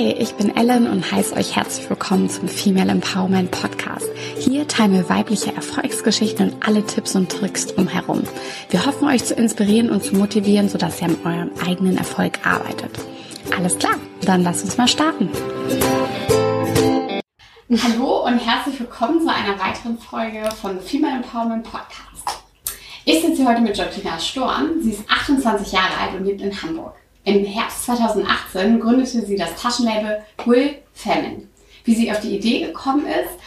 Hi, ich bin Ellen und heiße euch herzlich willkommen zum Female Empowerment Podcast. Hier teilen wir weibliche Erfolgsgeschichten und alle Tipps und Tricks drumherum. Wir hoffen euch zu inspirieren und zu motivieren, sodass ihr an eurem eigenen Erfolg arbeitet. Alles klar, dann lasst uns mal starten. Hallo und herzlich willkommen zu einer weiteren Folge von Female Empowerment Podcast. Ich sitze heute mit Georgina Storm. Sie ist 28 Jahre alt und lebt in Hamburg. Im Herbst 2018 gründete sie das Taschenlabel Will Femin. Wie sie auf die Idee gekommen ist,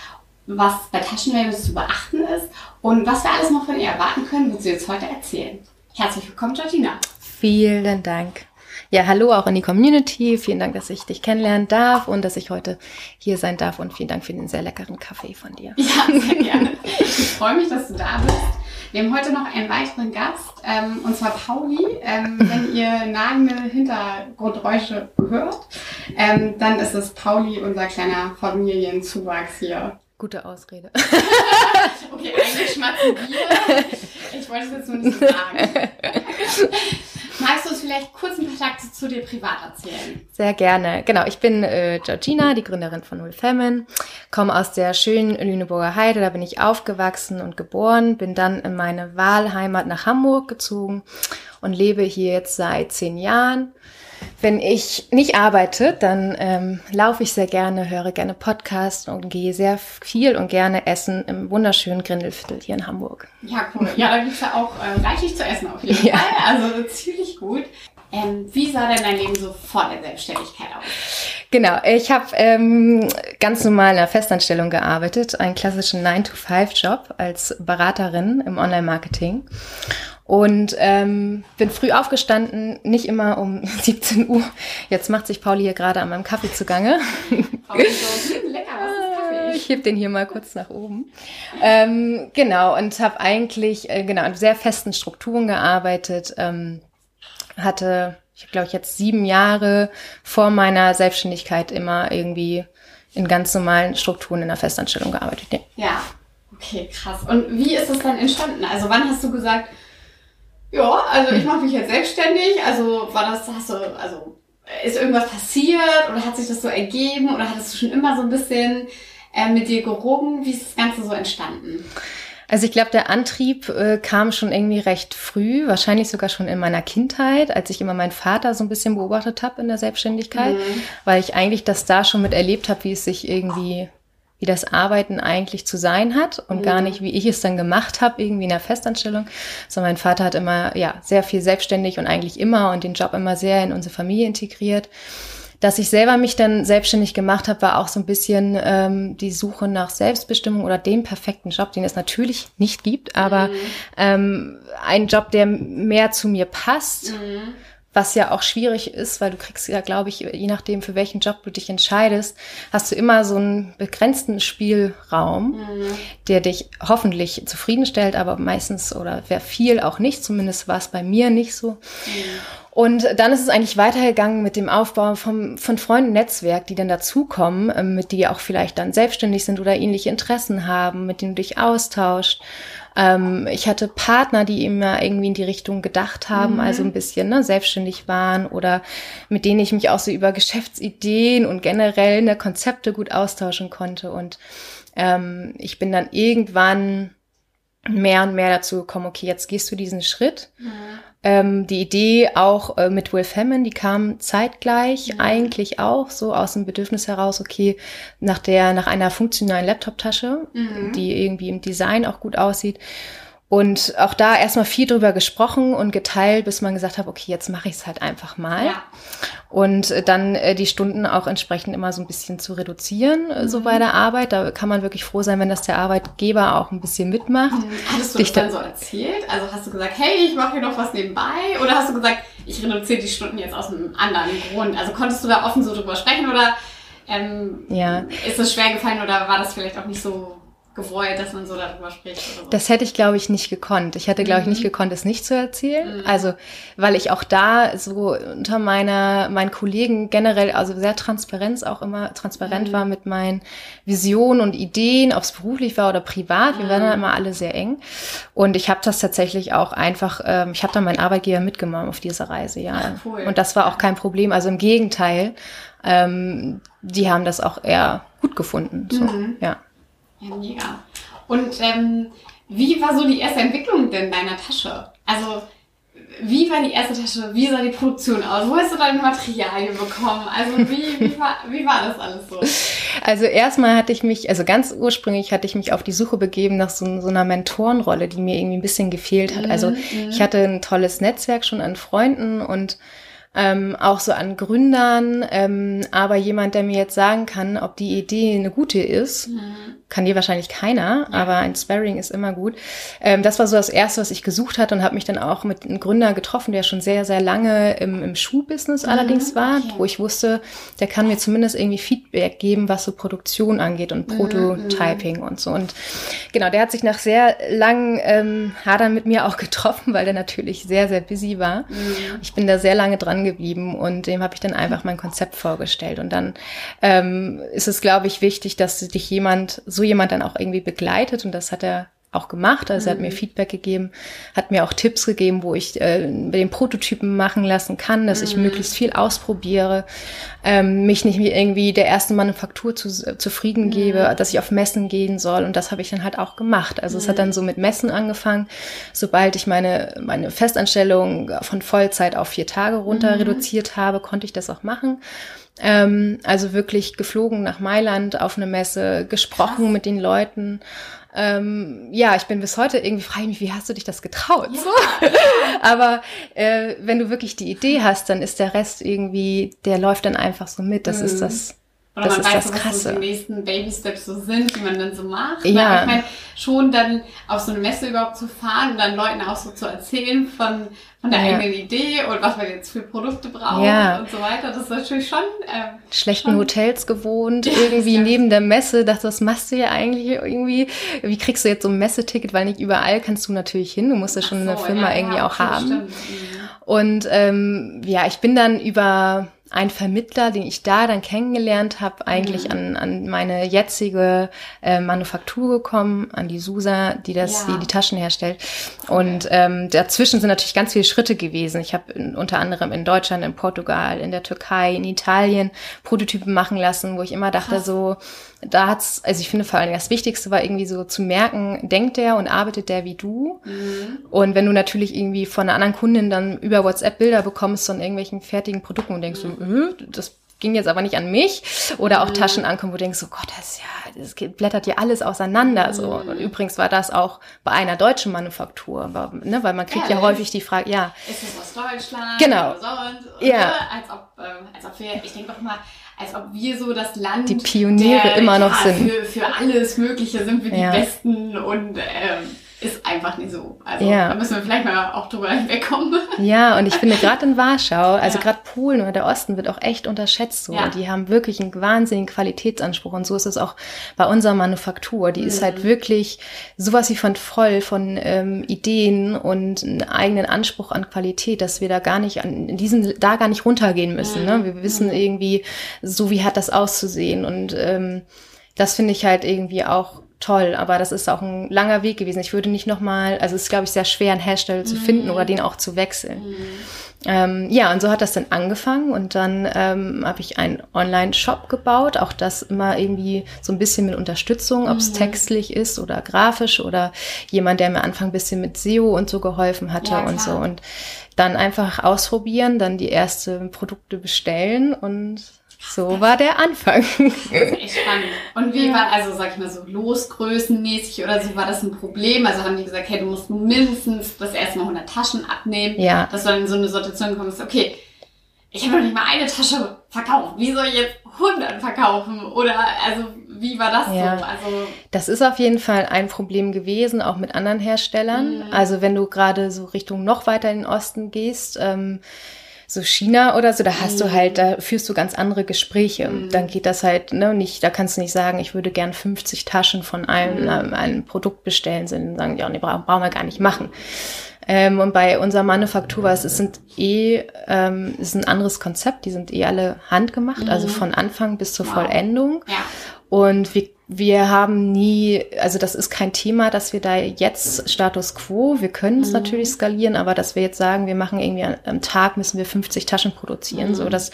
was bei Taschenlabels zu beachten ist und was wir alles noch von ihr erwarten können, wird sie uns heute erzählen. Herzlich willkommen, Georgina. Vielen Dank. Ja, hallo auch in die Community. Vielen Dank, dass ich dich kennenlernen darf und dass ich heute hier sein darf und vielen Dank für den sehr leckeren Kaffee von dir. Ja, sehr gerne. Ich freue mich, dass du da bist. Wir haben heute noch einen weiteren Gast, ähm, und zwar Pauli. Ähm, wenn ihr nagende Hintergrundgeräusche hört, ähm, dann ist es Pauli, unser kleiner Familienzuwachs hier. Gute Ausrede. okay, eigentlich schmatzen wir. Ich wollte es jetzt nur nicht sagen. Magst du uns vielleicht kurz ein paar Takte zu dir privat erzählen? Sehr gerne. Genau, ich bin äh, Georgina, die Gründerin von Null Femin, komme aus der schönen Lüneburger Heide, da bin ich aufgewachsen und geboren, bin dann in meine Wahlheimat nach Hamburg gezogen und lebe hier jetzt seit zehn Jahren wenn ich nicht arbeite, dann ähm, laufe ich sehr gerne, höre gerne Podcasts und gehe sehr viel und gerne essen im wunderschönen Grindelviertel hier in Hamburg. Ja, cool. Ja, da gibt's ja auch äh, reichlich zu essen auf jeden ja. Fall. Also ziemlich gut. Ähm, wie sah denn dein Leben so vor der Selbstständigkeit aus? Genau, ich habe ähm, ganz normal in einer Festanstellung gearbeitet, einen klassischen 9-to-5-Job als Beraterin im Online-Marketing und ähm, bin früh aufgestanden, nicht immer um 17 Uhr. Jetzt macht sich Pauli hier gerade an meinem Kaffee zugange. Pauli so, lecker, was ist Kaffee? Ich heb den hier mal kurz nach oben. Ähm, genau, und habe eigentlich äh, genau in sehr festen Strukturen gearbeitet. Ähm, hatte, ich glaube ich jetzt sieben Jahre vor meiner Selbstständigkeit immer irgendwie in ganz normalen Strukturen in der Festanstellung gearbeitet. Ja. ja, okay, krass. Und wie ist das dann entstanden? Also wann hast du gesagt, ja, also ich mache mich jetzt selbstständig. Also war das, hast du, also ist irgendwas passiert oder hat sich das so ergeben oder hattest du schon immer so ein bisschen äh, mit dir gerungen? Wie ist das Ganze so entstanden? Also ich glaube, der Antrieb äh, kam schon irgendwie recht früh, wahrscheinlich sogar schon in meiner Kindheit, als ich immer meinen Vater so ein bisschen beobachtet habe in der Selbstständigkeit, mhm. weil ich eigentlich das da schon mit erlebt habe, wie es sich irgendwie wie das Arbeiten eigentlich zu sein hat und mhm. gar nicht, wie ich es dann gemacht habe, irgendwie in der Festanstellung. So mein Vater hat immer, ja, sehr viel selbstständig und eigentlich immer und den Job immer sehr in unsere Familie integriert. Dass ich selber mich dann selbstständig gemacht habe, war auch so ein bisschen ähm, die Suche nach Selbstbestimmung oder dem perfekten Job, den es natürlich nicht gibt, aber mhm. ähm, ein Job, der mehr zu mir passt. Mhm was ja auch schwierig ist, weil du kriegst ja, glaube ich, je nachdem, für welchen Job du dich entscheidest, hast du immer so einen begrenzten Spielraum, mhm. der dich hoffentlich zufriedenstellt, aber meistens oder wer viel auch nicht, zumindest war es bei mir nicht so. Mhm. Und dann ist es eigentlich weitergegangen mit dem Aufbau vom, von Freunden Netzwerk, die dann dazukommen, ähm, mit die auch vielleicht dann selbstständig sind oder ähnliche Interessen haben, mit denen du dich austauscht. Ähm, ich hatte Partner, die immer irgendwie in die Richtung gedacht haben, mhm. also ein bisschen ne, selbstständig waren oder mit denen ich mich auch so über Geschäftsideen und generell ne, Konzepte gut austauschen konnte. Und ähm, ich bin dann irgendwann mehr und mehr dazu gekommen, okay, jetzt gehst du diesen Schritt. Mhm. Ähm, die Idee auch äh, mit Will Femin, die kam zeitgleich mhm. eigentlich auch so aus dem Bedürfnis heraus, okay, nach der, nach einer funktionalen Laptoptasche, mhm. die irgendwie im Design auch gut aussieht. Und auch da erstmal viel drüber gesprochen und geteilt, bis man gesagt hat, okay, jetzt mache ich es halt einfach mal. Ja. Und äh, dann äh, die Stunden auch entsprechend immer so ein bisschen zu reduzieren, äh, mhm. so bei der Arbeit. Da kann man wirklich froh sein, wenn das der Arbeitgeber auch ein bisschen mitmacht. Mhm. Hattest du Dich das dann so erzählt? Also hast du gesagt, hey, ich mache hier noch was nebenbei? Oder hast du gesagt, ich reduziere die Stunden jetzt aus einem anderen Grund? Also konntest du da offen so drüber sprechen oder ähm, ja. ist das schwer gefallen oder war das vielleicht auch nicht so gewollt, dass man so darüber spricht so? Das hätte ich, glaube ich, nicht gekonnt. Ich hätte, glaube ich, nicht mhm. gekonnt, es nicht zu erzählen. Mhm. Also, weil ich auch da so unter meiner, meinen Kollegen generell, also sehr transparent auch immer transparent mhm. war mit meinen Visionen und Ideen, ob es beruflich war oder privat. Wir waren dann immer alle sehr eng. Und ich habe das tatsächlich auch einfach, ähm, ich habe da meinen Arbeitgeber mitgenommen auf diese Reise, ja. Ach, cool. Und das war auch kein Problem. Also im Gegenteil, ähm, die haben das auch eher gut gefunden. So, mhm. ja. Ja, mega. Und ähm, wie war so die erste Entwicklung denn deiner Tasche? Also, wie war die erste Tasche? Wie sah die Produktion aus? Wo hast du deine Materialien bekommen? Also, wie, wie, war, wie war das alles so? Also, erstmal hatte ich mich, also ganz ursprünglich hatte ich mich auf die Suche begeben nach so, so einer Mentorenrolle, die mir irgendwie ein bisschen gefehlt hat. Also, mhm. ich hatte ein tolles Netzwerk schon an Freunden und ähm, auch so an Gründern, ähm, aber jemand, der mir jetzt sagen kann, ob die Idee eine gute ist, mhm. kann dir wahrscheinlich keiner, ja. aber ein Sparring ist immer gut. Ähm, das war so das Erste, was ich gesucht hatte und habe mich dann auch mit einem Gründer getroffen, der schon sehr, sehr lange im, im Schuhbusiness mhm. allerdings war, okay. wo ich wusste, der kann mir zumindest irgendwie Feedback geben, was so Produktion angeht und mhm. Prototyping mhm. und so. Und genau, der hat sich nach sehr langen ähm, Hadern mit mir auch getroffen, weil der natürlich sehr, sehr busy war. Mhm. Ich bin da sehr lange dran geblieben und dem habe ich dann einfach mein Konzept vorgestellt. Und dann ähm, ist es, glaube ich, wichtig, dass dich jemand, so jemand dann auch irgendwie begleitet und das hat er auch gemacht. Also er hat mir mhm. Feedback gegeben, hat mir auch Tipps gegeben, wo ich äh, den Prototypen machen lassen kann, dass mhm. ich möglichst viel ausprobiere, ähm, mich nicht irgendwie der ersten Manufaktur zu, äh, zufrieden gebe, mhm. dass ich auf Messen gehen soll. Und das habe ich dann halt auch gemacht. Also es hat dann mhm. so mit Messen angefangen. Sobald ich meine, meine Festanstellung von Vollzeit auf vier Tage runter mhm. reduziert habe, konnte ich das auch machen. Ähm, also wirklich geflogen nach Mailand auf eine Messe, gesprochen Krass. mit den Leuten ähm, ja, ich bin bis heute irgendwie frage ich mich, wie hast du dich das getraut? Ja. Aber äh, wenn du wirklich die Idee hast, dann ist der Rest irgendwie, der läuft dann einfach so mit. Das mhm. ist das oder das man weiß, das was so die nächsten Baby-Steps so sind, die man dann so macht. Ja. ich meine, schon dann auf so eine Messe überhaupt zu fahren und dann Leuten auch so zu erzählen von, von der ja. eigenen Idee und was man jetzt für Produkte braucht ja. und so weiter. Das ist natürlich schon... Ähm, Schlechten schon Hotels gewohnt, irgendwie neben der Messe. Dachte, was machst du hier eigentlich irgendwie? Wie kriegst du jetzt so ein Messeticket? Weil nicht überall kannst du natürlich hin. Du musst ja schon so, eine Firma irgendwie auch haben. Stimmt. Mhm. Und ähm, ja, ich bin dann über ein Vermittler, den ich da dann kennengelernt habe, eigentlich mhm. an, an meine jetzige äh, Manufaktur gekommen, an die Susa, die das, ja. die die Taschen herstellt. Und ähm, dazwischen sind natürlich ganz viele Schritte gewesen. Ich habe unter anderem in Deutschland, in Portugal, in der Türkei, in Italien Prototypen machen lassen, wo ich immer dachte Krass. so, da hat's, also ich finde vor allem das Wichtigste war irgendwie so zu merken, denkt der und arbeitet der wie du. Mhm. Und wenn du natürlich irgendwie von einer anderen Kundin dann über WhatsApp Bilder bekommst von irgendwelchen fertigen Produkten und denkst mhm. So, äh, das ging jetzt aber nicht an mich. Oder auch mhm. Taschen ankommen, wo du denkst, so Gott, das ist ja, das blättert ja alles auseinander. Mhm. So. Und übrigens war das auch bei einer deutschen Manufaktur, ne, weil man kriegt ja, ja häufig die Frage, ja. Ist das aus Deutschland? Genau. Oder sonst? Oder? Ja. Als ob, ähm, als ob wir, ich denke doch mal, als ob wir so das Land die Pioniere der, immer noch ja, sind. Für, für alles Mögliche sind wir ja. die Besten und ähm, ist einfach nicht so. Also ja. da müssen wir vielleicht mal auch drüber hinwegkommen. Ja, und ich finde gerade in Warschau, also ja. gerade Polen oder der Osten wird auch echt unterschätzt so. Ja. Die haben wirklich einen wahnsinnigen Qualitätsanspruch und so ist es auch bei unserer Manufaktur. Die mhm. ist halt mhm. wirklich sowas wie von voll von ähm, Ideen und einen eigenen Anspruch an Qualität, dass wir da gar nicht an in diesen da gar nicht runtergehen müssen. Ne? Mhm. Ne? Wir wissen mhm. irgendwie, so wie hat das auszusehen und ähm, das finde ich halt irgendwie auch toll, aber das ist auch ein langer Weg gewesen. Ich würde nicht nochmal, also es ist, glaube ich, sehr schwer, einen Hersteller zu finden oder mhm. den auch zu wechseln. Mhm. Ähm, ja, und so hat das dann angefangen und dann ähm, habe ich einen Online-Shop gebaut, auch das immer irgendwie so ein bisschen mit Unterstützung, ob es mhm. textlich ist oder grafisch oder jemand, der mir Anfang ein bisschen mit SEO und so geholfen hatte ja, und so. Und dann einfach ausprobieren, dann die ersten Produkte bestellen und so war der Anfang. Das ist echt spannend. Und wie war, also sag ich mal so, losgrößenmäßig oder so, war das ein Problem? Also haben die gesagt, hey, du musst mindestens das erste Mal 100 Taschen abnehmen. Ja. Dass du dann in so eine Situation kommst, okay, ich habe noch nicht mal eine Tasche verkauft. Wie soll ich jetzt 100 verkaufen? Oder, also, wie war das ja. so? Also, das ist auf jeden Fall ein Problem gewesen, auch mit anderen Herstellern. Mhm. Also, wenn du gerade so Richtung noch weiter in den Osten gehst, ähm, so China oder so, da hast mhm. du halt, da führst du ganz andere Gespräche. Mhm. Dann geht das halt, ne, nicht, da kannst du nicht sagen, ich würde gern 50 Taschen von einem, mhm. einem, einem Produkt bestellen, sondern sagen, ja, nee, brauchen, brauchen wir gar nicht machen. Ähm, und bei unserer Manufaktur war es, es sind eh, ähm, es ist ein anderes Konzept, die sind eh alle handgemacht, also mhm. von Anfang bis zur wow. Vollendung. Ja. Und wir wir haben nie, also das ist kein Thema, dass wir da jetzt Status quo, wir können es mhm. natürlich skalieren, aber dass wir jetzt sagen, wir machen irgendwie am Tag müssen wir 50 Taschen produzieren, mhm. so dass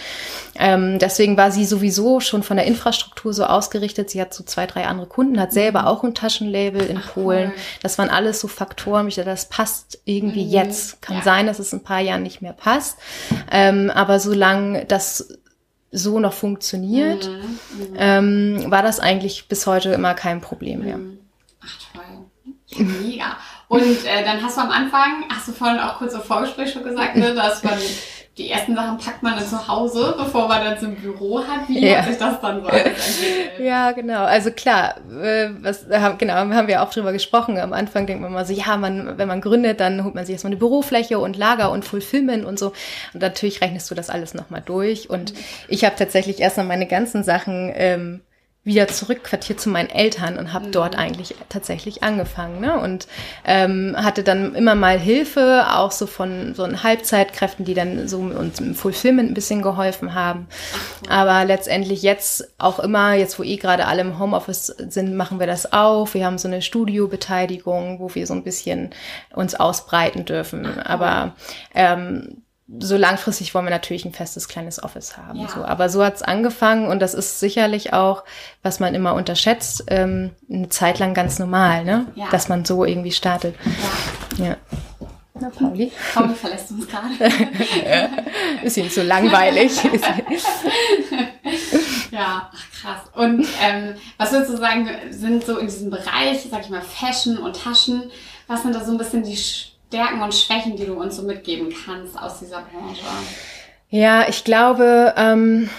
ähm, deswegen war sie sowieso schon von der Infrastruktur so ausgerichtet. Sie hat so zwei, drei andere Kunden, hat selber mhm. auch ein Taschenlabel in Ach, Polen. Cool. Das waren alles so Faktoren, ich dachte, das passt irgendwie mhm. jetzt. Kann ja. sein, dass es in ein paar Jahren nicht mehr passt, ähm, aber solange das so noch funktioniert, mhm, mhm. ähm, war das eigentlich bis heute immer kein Problem mehr. Mhm. Ach toll. mega. Und äh, dann hast du am Anfang, hast du vorhin auch kurz im Vorgespräch schon gesagt, ne, dass man die ersten Sachen packt man dann zu Hause, bevor man dann zum Büro hat. Wie ja. hat sich das dann so? Ja, genau. Also klar, äh, was, genau, haben wir auch drüber gesprochen. Am Anfang denkt man mal so, ja, man, wenn man gründet, dann holt man sich erstmal eine Bürofläche und Lager und Fulfillment und so. Und natürlich rechnest du das alles nochmal durch. Und mhm. ich habe tatsächlich erstmal meine ganzen Sachen ähm, wieder zurückquartiert zu meinen Eltern und habe mhm. dort eigentlich tatsächlich angefangen. Ne? Und ähm, hatte dann immer mal Hilfe, auch so von so Halbzeitkräften, die dann so uns im Fulfillment ein bisschen geholfen haben. Aber letztendlich jetzt auch immer, jetzt wo eh gerade alle im Homeoffice sind, machen wir das auch. Wir haben so eine Studiobeteiligung, wo wir so ein bisschen uns ausbreiten dürfen. Aber ähm, so langfristig wollen wir natürlich ein festes kleines Office haben. Ja. So. Aber so hat's angefangen und das ist sicherlich auch, was man immer unterschätzt, ähm, eine Zeit lang ganz normal, ne? Ja. Dass man so irgendwie startet. Ja. ja. Na, Pauli. Pauli verlässt uns gerade. ist ihm zu langweilig. ja, ach krass. Und ähm, was würdest du sagen, sind so in diesem Bereich, sag ich mal, Fashion und Taschen, was sind da so ein bisschen die Stärken und Schwächen, die du uns so mitgeben kannst aus dieser Branche? Ja, ich glaube, ähm,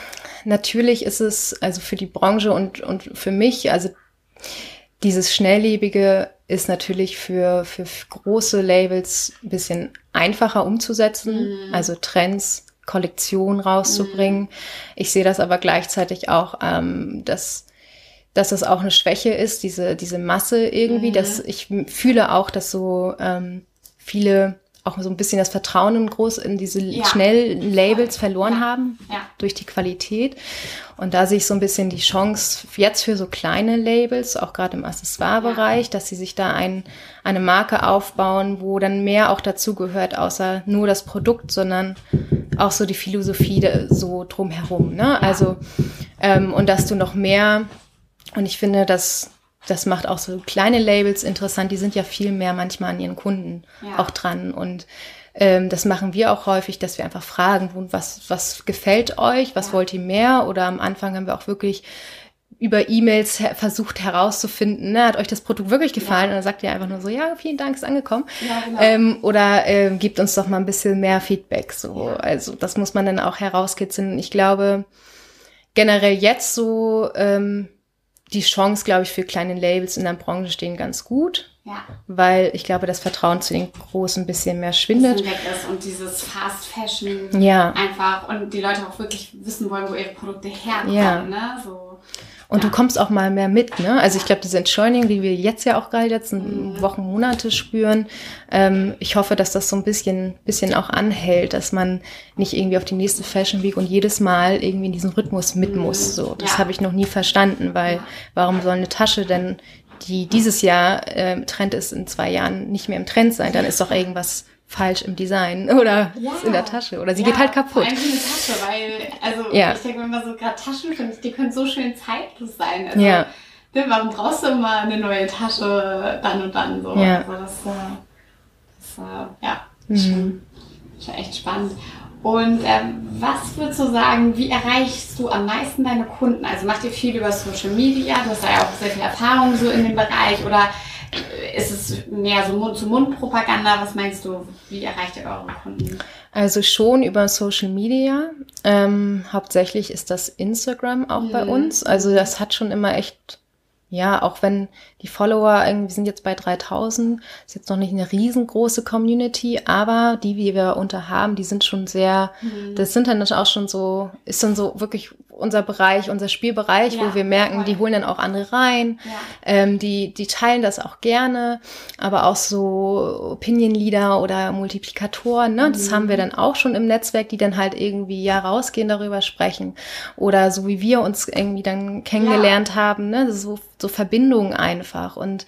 natürlich ist es also für die Branche und, und für mich, also dieses Schnelllebige ist natürlich für, für große Labels ein bisschen einfacher umzusetzen, mhm. also Trends, Kollektionen rauszubringen. Mhm. Ich sehe das aber gleichzeitig auch, ähm, dass dass das auch eine Schwäche ist, diese, diese Masse irgendwie, mhm. dass ich fühle auch, dass so ähm, viele auch so ein bisschen das Vertrauen in groß in diese ja. schnellen Labels verloren ja. haben ja. durch die Qualität. Und da sehe ich so ein bisschen die Chance jetzt für so kleine Labels, auch gerade im Accessoire-Bereich, dass sie sich da ein, eine Marke aufbauen, wo dann mehr auch dazu gehört, außer nur das Produkt, sondern auch so die Philosophie so drumherum. Ne? Also, ähm, und dass du noch mehr, und ich finde, dass das macht auch so kleine Labels interessant. Die sind ja viel mehr manchmal an ihren Kunden ja. auch dran. Und ähm, das machen wir auch häufig, dass wir einfach fragen, was, was gefällt euch, was ja. wollt ihr mehr? Oder am Anfang haben wir auch wirklich über E-Mails versucht herauszufinden, ne, hat euch das Produkt wirklich gefallen? Ja. Und dann sagt ihr einfach nur so, ja, vielen Dank, ist angekommen. Ja, genau. ähm, oder äh, gibt uns doch mal ein bisschen mehr Feedback. So, ja. also das muss man dann auch herauskitzeln. Ich glaube generell jetzt so ähm, die Chance, glaube ich, für kleine Labels in der Branche stehen ganz gut. Ja. Weil ich glaube, das Vertrauen zu den Großen ein bisschen mehr schwindet. Weg ist und dieses Fast Fashion ja. einfach und die Leute auch wirklich wissen wollen, wo ihre Produkte herkommen. Ja. Ne? So. Und du kommst auch mal mehr mit, ne? Also ich glaube, diese Entschleunigung, die wir jetzt ja auch gerade die letzten mhm. Wochen, Monate spüren, ähm, ich hoffe, dass das so ein bisschen, bisschen auch anhält, dass man nicht irgendwie auf die nächste Fashion Week und jedes Mal irgendwie in diesen Rhythmus mit mhm. muss. So, das ja. habe ich noch nie verstanden, weil warum soll eine Tasche denn die dieses Jahr äh, Trend ist, in zwei Jahren nicht mehr im Trend sein, dann ist doch irgendwas falsch im Design oder ja. ist in der Tasche oder sie ja, geht halt kaputt. Vor allem eine Tasche, weil, also ja. ich denke mir immer so, gerade Taschen finde ich, die können so schön zeitlos sein. Also, ja. Ne, warum brauchst du immer eine neue Tasche dann und dann so? Ja. Also das, äh, das äh, ja, mhm. schon, schon echt spannend. Und ähm, was würdest du sagen, wie erreichst du am meisten deine Kunden? Also macht ihr viel über Social Media? Du hast ja auch sehr viel Erfahrung so in dem Bereich oder ist es mehr so Mund-zu-Mund-Propaganda? Was meinst du? Wie erreicht ihr eure Kunden? Also schon über Social Media. Ähm, hauptsächlich ist das Instagram auch mhm. bei uns. Also das hat schon immer echt ja, auch wenn die Follower irgendwie sind jetzt bei 3000, ist jetzt noch nicht eine riesengroße Community, aber die, die wir unter haben, die sind schon sehr, mhm. das sind dann auch schon so, ist dann so wirklich unser Bereich, unser Spielbereich, ja, wo wir merken, voll. die holen dann auch andere rein, ja. ähm, die, die teilen das auch gerne, aber auch so Opinion-Leader oder Multiplikatoren, ne, mhm. das haben wir dann auch schon im Netzwerk, die dann halt irgendwie ja rausgehen, darüber sprechen oder so wie wir uns irgendwie dann kennengelernt ja. haben, ne, so, so Verbindungen einfach und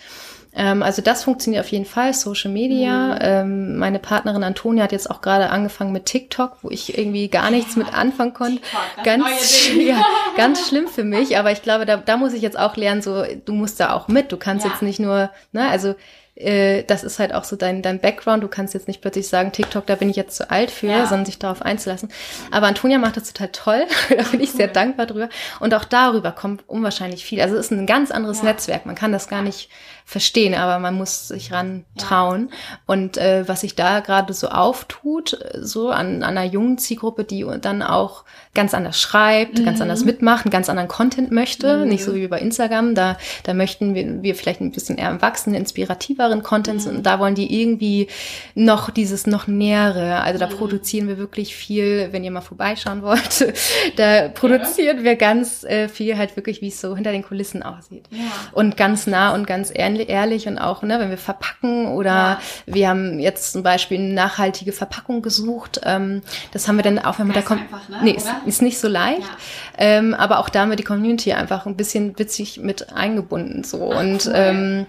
ähm, also das funktioniert auf jeden Fall, Social Media. Mhm. Ähm, meine Partnerin Antonia hat jetzt auch gerade angefangen mit TikTok, wo ich irgendwie gar nichts ja, mit anfangen konnte. TikTok, ganz, ja, ganz schlimm für mich, aber ich glaube, da, da muss ich jetzt auch lernen, so du musst da auch mit. Du kannst ja. jetzt nicht nur, ne, also äh, das ist halt auch so dein, dein Background. Du kannst jetzt nicht plötzlich sagen, TikTok, da bin ich jetzt zu alt für, ja. sondern sich darauf einzulassen. Aber Antonia macht das total toll. da bin ich cool. sehr dankbar drüber. Und auch darüber kommt unwahrscheinlich viel. Also es ist ein ganz anderes ja. Netzwerk. Man kann das gar nicht verstehen, aber man muss sich ran trauen. Ja. Und äh, was sich da gerade so auftut, so an, an einer jungen Zielgruppe, die dann auch ganz anders schreibt, mhm. ganz anders mitmacht, einen ganz anderen Content möchte, mhm. nicht so wie bei Instagram. Da, da möchten wir, wir vielleicht ein bisschen eher erwachsenen, inspirativeren Content mhm. und da wollen die irgendwie noch dieses noch nähere. Also da mhm. produzieren wir wirklich viel, wenn ihr mal vorbeischauen wollt, da produzieren ja. wir ganz äh, viel halt wirklich, wie es so hinter den Kulissen aussieht. Ja. Und ganz nah und ganz ehrlich ehrlich und auch, ne, wenn wir verpacken oder ja. wir haben jetzt zum Beispiel eine nachhaltige Verpackung gesucht. Ähm, das haben wir dann auch, wenn man da kommt. Einfach, ne? Nee, ist, ist, nicht so leicht. Ja. Ähm, aber auch da haben wir die Community einfach ein bisschen witzig mit eingebunden. So. Ach, und cool. ähm,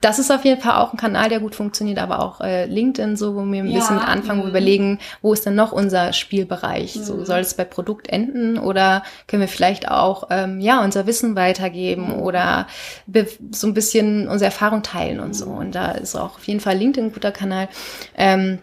das ist auf jeden Fall auch ein Kanal, der gut funktioniert, aber auch äh, LinkedIn, so wo wir ein ja, bisschen mit anfangen, wo wir überlegen, wo ist denn noch unser Spielbereich? Mhm. So soll es bei Produkt enden oder können wir vielleicht auch ähm, ja unser Wissen weitergeben mhm. oder so ein bisschen unsere Erfahrung teilen und so. Und da ist auch auf jeden Fall LinkedIn ein guter Kanal. Ähm,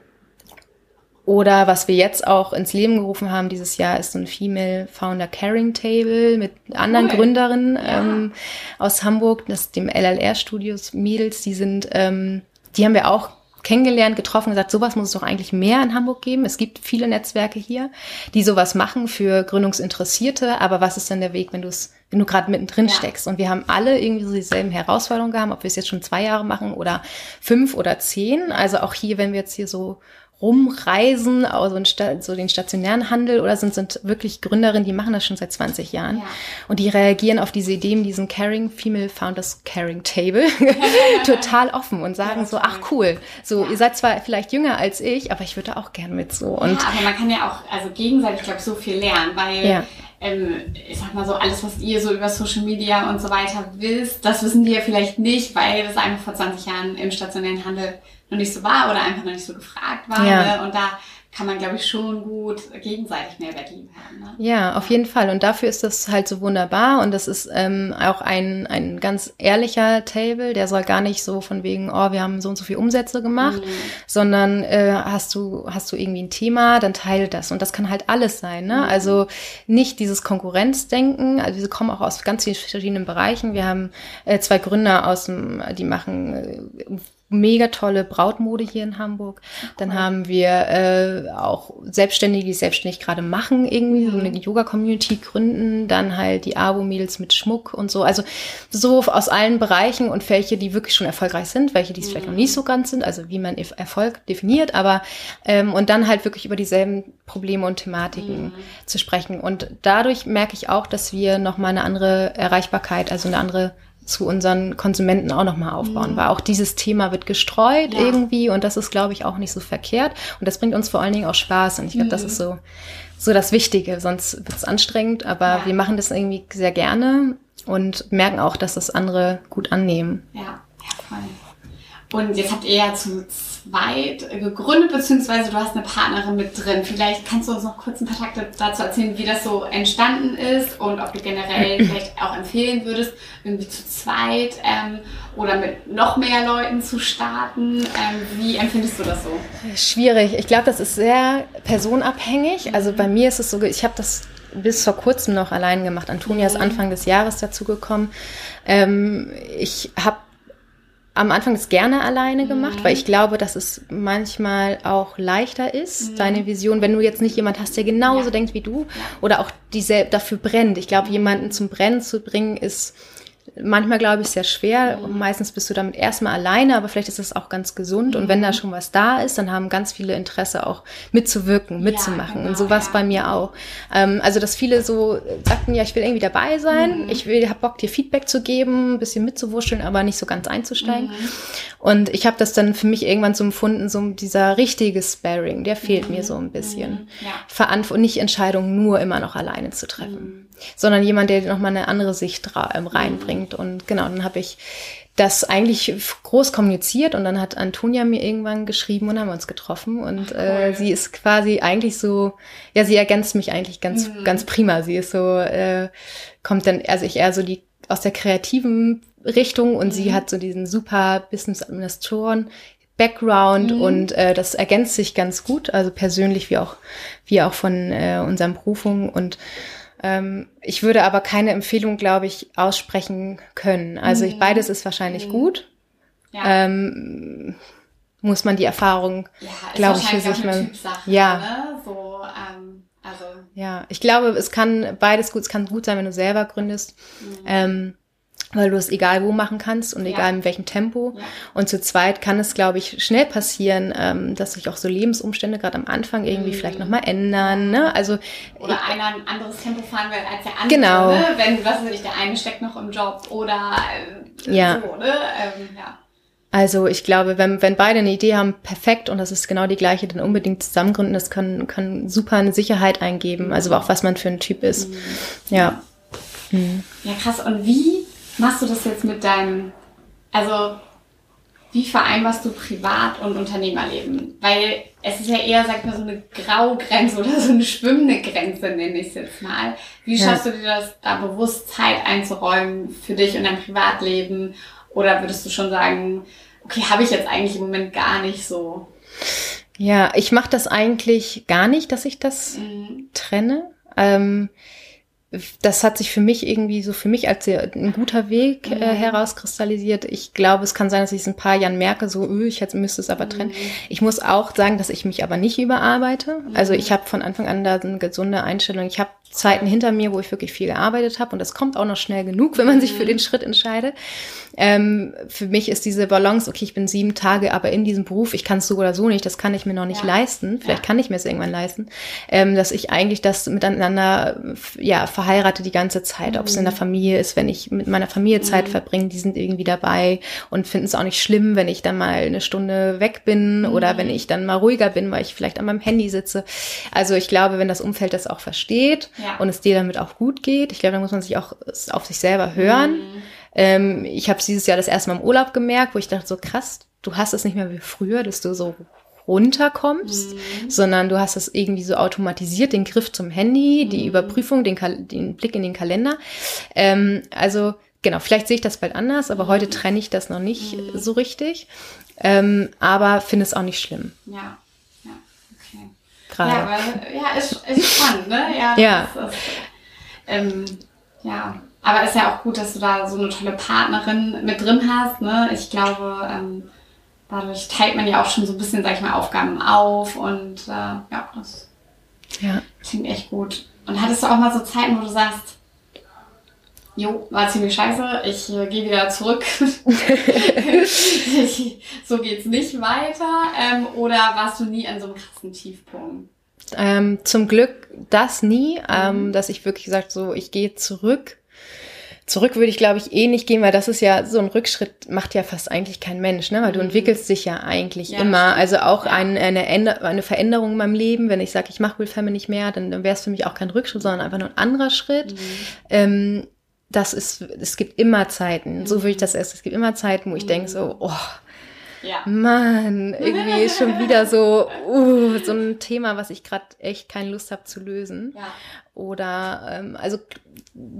oder was wir jetzt auch ins Leben gerufen haben dieses Jahr, ist so ein Female Founder Caring Table mit anderen cool. Gründerinnen ja. ähm, aus Hamburg, das dem LLR Studios Mädels, die sind, ähm, die haben wir auch kennengelernt, getroffen, gesagt, sowas muss es doch eigentlich mehr in Hamburg geben. Es gibt viele Netzwerke hier, die sowas machen für Gründungsinteressierte, aber was ist denn der Weg, wenn du es wenn du gerade mittendrin ja. steckst. Und wir haben alle irgendwie so dieselben Herausforderungen gehabt, ob wir es jetzt schon zwei Jahre machen oder fünf oder zehn. Also auch hier, wenn wir jetzt hier so rumreisen, also so den stationären Handel oder sind, sind wirklich Gründerinnen, die machen das schon seit 20 Jahren. Ja. Und die reagieren auf diese Idee in diesem Caring Female Founders Caring Table total offen und sagen ja, so, ach cool, so ja. ihr seid zwar vielleicht jünger als ich, aber ich würde auch gern mit so. Und ja, aber man kann ja auch also gegenseitig, glaube ich, so viel lernen, weil ähm, ich sag mal so, alles, was ihr so über Social Media und so weiter wisst, das wissen die ja vielleicht nicht, weil das einfach vor 20 Jahren im stationären Handel noch nicht so war oder einfach noch nicht so gefragt war. Ja. Ne? Und da kann man, glaube ich, schon gut gegenseitig Mehrwert liefern. Ne? Ja, auf jeden Fall. Und dafür ist das halt so wunderbar. Und das ist ähm, auch ein, ein ganz ehrlicher Table. Der soll gar nicht so von wegen, oh, wir haben so und so viel Umsätze gemacht, mhm. sondern äh, hast du hast du irgendwie ein Thema, dann teile das. Und das kann halt alles sein. Ne? Mhm. Also nicht dieses Konkurrenzdenken. Also wir kommen auch aus ganz vielen verschiedenen Bereichen. Wir haben äh, zwei Gründer aus dem, die machen äh, mega tolle Brautmode hier in Hamburg. Dann haben wir äh, auch Selbstständige, die selbstständig gerade machen, irgendwie mhm. so eine Yoga-Community gründen. Dann halt die Abo-Mädels mit Schmuck und so. Also so aus allen Bereichen und welche, die wirklich schon erfolgreich sind, welche, die es mhm. vielleicht noch nicht so ganz sind, also wie man Erfolg definiert, aber ähm, und dann halt wirklich über dieselben Probleme und Thematiken mhm. zu sprechen. Und dadurch merke ich auch, dass wir nochmal eine andere Erreichbarkeit, also eine andere zu unseren Konsumenten auch nochmal aufbauen, mhm. weil auch dieses Thema wird gestreut ja. irgendwie und das ist, glaube ich, auch nicht so verkehrt und das bringt uns vor allen Dingen auch Spaß und ich glaube, mhm. das ist so, so das Wichtige, sonst wird es anstrengend, aber ja. wir machen das irgendwie sehr gerne und merken auch, dass das andere gut annehmen. Ja, ja voll. Und jetzt habt ihr ja zu zweit gegründet, beziehungsweise du hast eine Partnerin mit drin. Vielleicht kannst du uns noch kurz ein paar Takte dazu erzählen, wie das so entstanden ist und ob du generell vielleicht auch empfehlen würdest, irgendwie zu zweit ähm, oder mit noch mehr Leuten zu starten. Ähm, wie empfindest du das so? Schwierig. Ich glaube, das ist sehr personabhängig. Also bei mir ist es so, ich habe das bis vor kurzem noch allein gemacht. Antonia ist mhm. Anfang des Jahres dazugekommen. Ähm, ich habe am Anfang es gerne alleine mhm. gemacht, weil ich glaube, dass es manchmal auch leichter ist, mhm. deine Vision, wenn du jetzt nicht jemand hast, der genauso ja. denkt wie du oder auch diese dafür brennt. Ich glaube, jemanden zum Brennen zu bringen ist manchmal, glaube ich, sehr schwer. Mhm. Meistens bist du damit erstmal alleine, aber vielleicht ist das auch ganz gesund. Mhm. Und wenn da mhm. schon was da ist, dann haben ganz viele Interesse auch mitzuwirken, mitzumachen. Ja, genau, und so war es ja. bei mir auch. Ähm, also, dass viele so sagten, ja, ich will irgendwie dabei sein, mhm. ich will, hab Bock, dir Feedback zu geben, ein bisschen mitzuwurscheln, aber nicht so ganz einzusteigen. Mhm. Und ich habe das dann für mich irgendwann so empfunden, so dieser richtige Sparring, der fehlt mir so ein bisschen. Ja. Verantwortung, nicht Entscheidungen nur immer noch alleine zu treffen sondern jemand, der nochmal eine andere Sicht ähm, reinbringt. Und genau, dann habe ich das eigentlich groß kommuniziert und dann hat Antonia mir irgendwann geschrieben und haben uns getroffen und äh, sie ist quasi eigentlich so, ja, sie ergänzt mich eigentlich ganz, mhm. ganz prima. Sie ist so, äh, kommt dann, also ich eher so die aus der kreativen Richtung und mhm. sie hat so diesen super Business Administratoren Background mhm. und äh, das ergänzt sich ganz gut, also persönlich wie auch wie auch von äh, unseren Berufungen und ich würde aber keine Empfehlung, glaube ich, aussprechen können. Also ich, mhm. beides ist wahrscheinlich mhm. gut. Ja. Ähm, muss man die Erfahrung, ja, glaube ich, für sich mal. Ja. Ne? So, ähm, also. Ja, ich glaube, es kann beides gut, es kann gut sein, wenn du selber gründest. Mhm. Ähm, weil du es egal wo machen kannst und ja. egal in welchem Tempo. Ja. Und zu zweit kann es, glaube ich, schnell passieren, ähm, dass sich auch so Lebensumstände gerade am Anfang irgendwie mhm. vielleicht nochmal ändern. Ne? Also, oder ich, einer ein anderes Tempo fahren will als der andere. Genau. Ne? Wenn, was weiß ich, der eine steckt noch im Job oder äh, ja. so, ne? Ähm, ja. Also ich glaube, wenn, wenn beide eine Idee haben, perfekt und das ist genau die gleiche, dann unbedingt zusammengründen, das kann, kann super eine Sicherheit eingeben, also auch was man für ein Typ ist. Mhm. Ja. Mhm. Ja, krass. Und wie machst du das jetzt mit deinem, also wie vereinbarst du Privat- und Unternehmerleben? Weil es ist ja eher, sag ich mal, so eine Graugrenze oder so eine schwimmende Grenze, nenne ich es jetzt mal. Wie schaffst ja. du dir das, da bewusst Zeit einzuräumen für dich und dein Privatleben? Oder würdest du schon sagen, okay, habe ich jetzt eigentlich im Moment gar nicht so? Ja, ich mache das eigentlich gar nicht, dass ich das mhm. trenne. Ähm, das hat sich für mich irgendwie so für mich als ein guter Weg äh, mhm. herauskristallisiert. Ich glaube, es kann sein, dass ich es ein paar Jahren merke, so, öh, ich jetzt müsste es aber trennen. Mhm. Ich muss auch sagen, dass ich mich aber nicht überarbeite. Mhm. Also ich habe von Anfang an da eine gesunde Einstellung. Ich habe Zeiten hinter mir, wo ich wirklich viel gearbeitet habe und das kommt auch noch schnell genug, wenn man sich für mhm. den Schritt entscheidet. Ähm, für mich ist diese Balance, okay, ich bin sieben Tage, aber in diesem Beruf, ich kann es so oder so nicht, das kann ich mir noch nicht ja. leisten. Vielleicht ja. kann ich mir es irgendwann leisten, ähm, dass ich eigentlich das miteinander ja verheirate die ganze Zeit, mhm. ob es in der mhm. Familie ist, wenn ich mit meiner Familie Zeit mhm. verbringe, die sind irgendwie dabei und finden es auch nicht schlimm, wenn ich dann mal eine Stunde weg bin mhm. oder wenn ich dann mal ruhiger bin, weil ich vielleicht an meinem Handy sitze. Also ich glaube, wenn das Umfeld das auch versteht ja. und es dir damit auch gut geht, ich glaube, da muss man sich auch auf sich selber hören. Mhm ähm, ich habe dieses Jahr das erste Mal im Urlaub gemerkt, wo ich dachte, so krass, du hast es nicht mehr wie früher, dass du so runterkommst, mhm. sondern du hast das irgendwie so automatisiert, den Griff zum Handy, mhm. die Überprüfung, den, den, Blick in den Kalender. Ähm, also genau, vielleicht sehe ich das bald anders, aber mhm. heute trenne ich das noch nicht mhm. so richtig. Ähm, aber finde es auch nicht schlimm. Ja, ja, okay. Gerade. Ja, aber, ja, ist, ist spannend, ne? Ja. ja. Ist, ähm, ja, aber ist ja auch gut, dass du da so eine tolle Partnerin mit drin hast. Ne? Ich glaube, ähm, dadurch teilt man ja auch schon so ein bisschen, sag ich mal, Aufgaben auf und äh, ja, das ja. klingt echt gut. Und hattest du auch mal so Zeiten, wo du sagst, jo, war ziemlich scheiße, ich äh, gehe wieder zurück. so geht's nicht weiter. Ähm, oder warst du nie an so einem krassen Tiefpunkt? Ähm, zum Glück das nie, ähm, mhm. dass ich wirklich gesagt so, ich gehe zurück Zurück würde ich, glaube ich, eh nicht gehen, weil das ist ja so ein Rückschritt macht ja fast eigentlich kein Mensch, ne? Weil du mhm. entwickelst dich ja eigentlich ja, immer. Also auch ja. ein, eine, eine Veränderung in meinem Leben, wenn ich sage, ich mache Willfemme nicht mehr, dann, dann wäre es für mich auch kein Rückschritt, sondern einfach nur ein anderer Schritt. Mhm. Ähm, das ist, es gibt immer Zeiten, mhm. so würde ich das erst, es gibt immer Zeiten, wo ich denke so, mhm. oh, ja. Mann, irgendwie ist schon wieder so, uh, so ein Thema, was ich gerade echt keine Lust habe zu lösen. Ja. Oder ähm, also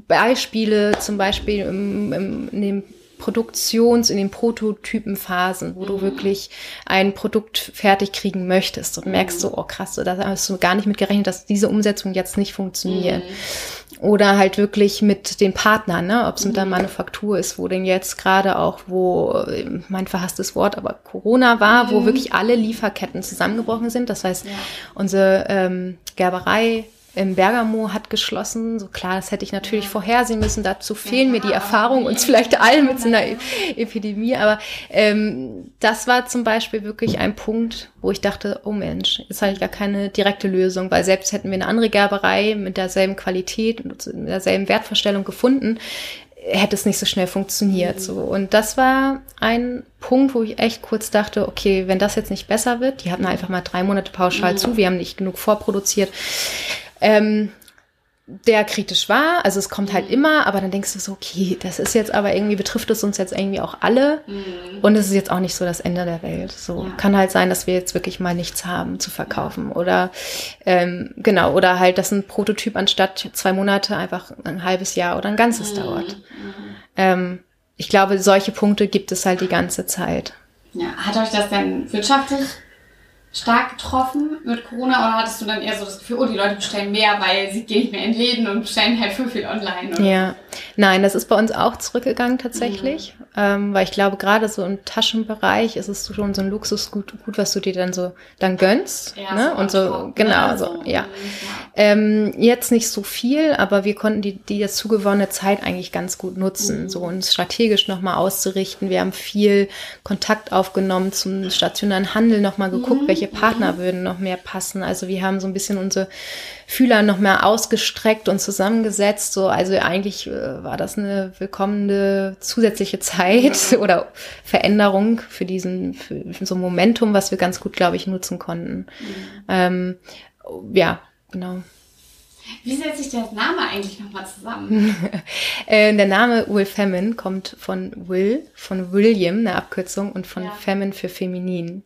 Beispiele zum Beispiel im, im, in dem Produktions-, in den Prototypenphasen, wo mhm. du wirklich ein Produkt fertig kriegen möchtest und merkst so, oh krass, da hast du gar nicht mit gerechnet, dass diese Umsetzung jetzt nicht funktioniert. Mhm. Oder halt wirklich mit den Partnern, ne? ob es mit der mhm. Manufaktur ist, wo denn jetzt gerade auch, wo mein verhasstes Wort, aber Corona war, mhm. wo wirklich alle Lieferketten zusammengebrochen sind. Das heißt, ja. unsere ähm, Gerberei im Bergamo hat geschlossen. So klar, das hätte ich natürlich ja. vorhersehen müssen. Dazu fehlen ja, mir die Erfahrungen uns vielleicht allen mit so einer e Epidemie. Aber ähm, das war zum Beispiel wirklich ein Punkt, wo ich dachte, oh Mensch, habe ich gar keine direkte Lösung, weil selbst hätten wir eine andere Gerberei mit derselben Qualität und mit derselben Wertvorstellung gefunden, hätte es nicht so schnell funktioniert. Mhm. So. Und das war ein Punkt, wo ich echt kurz dachte, okay, wenn das jetzt nicht besser wird, die hatten einfach mal drei Monate pauschal mhm. zu, wir haben nicht genug vorproduziert ähm, der kritisch war. Also es kommt halt mhm. immer, aber dann denkst du so, okay, das ist jetzt aber irgendwie, betrifft es uns jetzt irgendwie auch alle. Mhm. Und es ist jetzt auch nicht so das Ende der Welt. So ja. kann halt sein, dass wir jetzt wirklich mal nichts haben zu verkaufen. Oder ähm, genau, oder halt, dass ein Prototyp anstatt zwei Monate einfach ein halbes Jahr oder ein ganzes mhm. dauert. Mhm. Ähm, ich glaube, solche Punkte gibt es halt die ganze Zeit. Ja, hat euch das denn wirtschaftlich stark getroffen mit Corona oder hattest du dann eher so das Gefühl, oh, die Leute bestellen mehr, weil sie gehen nicht mehr in Läden und bestellen halt für viel online? Oder? Ja, nein, das ist bei uns auch zurückgegangen tatsächlich, mhm. ähm, weil ich glaube, gerade so im Taschenbereich ist es schon so ein Luxusgut, gut, was du dir dann so dann gönnst. Ja, ne? So und so, top, genau, ne? so, ja. ja. Ähm, jetzt nicht so viel, aber wir konnten die, die jetzt zugewonnene Zeit eigentlich ganz gut nutzen, mhm. so uns strategisch nochmal auszurichten. Wir haben viel Kontakt aufgenommen zum stationären Handel, nochmal geguckt, mhm. welche welche Partner würden noch mehr passen. Also wir haben so ein bisschen unsere Fühler noch mehr ausgestreckt und zusammengesetzt. So, also eigentlich äh, war das eine willkommene zusätzliche Zeit oder Veränderung für diesen, für, für, so ein Momentum, was wir ganz gut, glaube ich, nutzen konnten. Mhm. Ähm, ja, genau. Wie setzt sich der Name eigentlich nochmal zusammen? äh, der Name Will Femin kommt von Will, von William, eine Abkürzung, und von ja. Femin für feminin.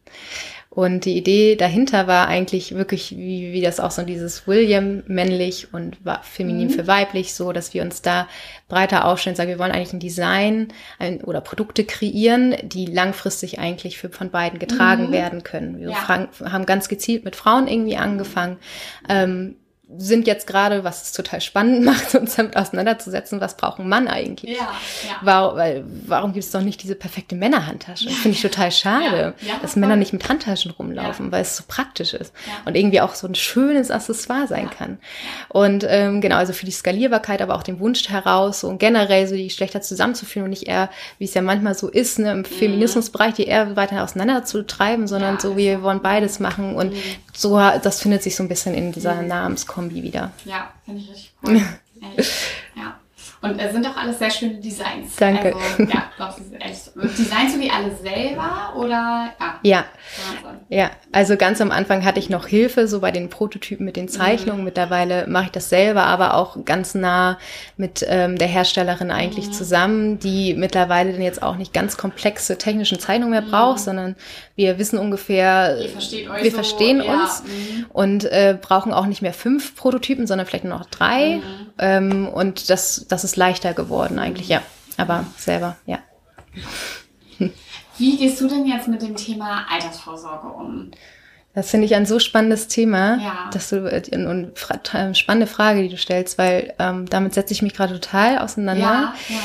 Und die Idee dahinter war eigentlich wirklich, wie, wie das auch so dieses William männlich und feminin mhm. für weiblich, so dass wir uns da breiter aufstellen, sagen, wir wollen eigentlich ein Design ein, oder Produkte kreieren, die langfristig eigentlich für, von beiden getragen mhm. werden können. Wir ja. haben ganz gezielt mit Frauen irgendwie angefangen, ähm, sind jetzt gerade, was es total spannend macht, uns damit auseinanderzusetzen, was braucht ein Mann eigentlich? Ja, ja. Warum, weil, warum gibt es doch nicht diese perfekte Männerhandtasche? Ja, Finde ich total schade, ja, dass Männer nicht mit Handtaschen rumlaufen, weil es so praktisch ist und irgendwie auch so ein schönes Accessoire sein kann. Und ähm, genau, also für die Skalierbarkeit, aber auch den Wunsch heraus, so generell so die Geschlechter zusammenzuführen und nicht eher, wie es ja manchmal so ist, ne, im mhm. Feminismusbereich, die eher weiter auseinanderzutreiben, sondern so, wir wollen beides machen und mhm. so, das findet sich so ein bisschen in dieser mhm. Kombi wieder. Ja, finde ich richtig cool. ja. Und es äh, sind auch alles sehr schöne Designs. Danke. Also, ja, doch, echt. Designst du die alle selber oder? Ja. Ja. ja, also ganz am Anfang hatte ich noch Hilfe, so bei den Prototypen mit den Zeichnungen. Mhm. Mittlerweile mache ich das selber, aber auch ganz nah mit ähm, der Herstellerin eigentlich mhm. zusammen, die mittlerweile dann jetzt auch nicht ganz komplexe technischen Zeichnungen mehr braucht, mhm. sondern wir wissen ungefähr, wir so, verstehen ja. uns mhm. und äh, brauchen auch nicht mehr fünf Prototypen, sondern vielleicht nur noch drei. Mhm. Ähm, und das, das ist leichter geworden eigentlich, ja. Aber selber, ja. Wie gehst du denn jetzt mit dem Thema Altersvorsorge um? Das finde ich ein so spannendes Thema, ja. dass du äh, und äh, spannende Frage, die du stellst, weil ähm, damit setze ich mich gerade total auseinander. Ja, ja.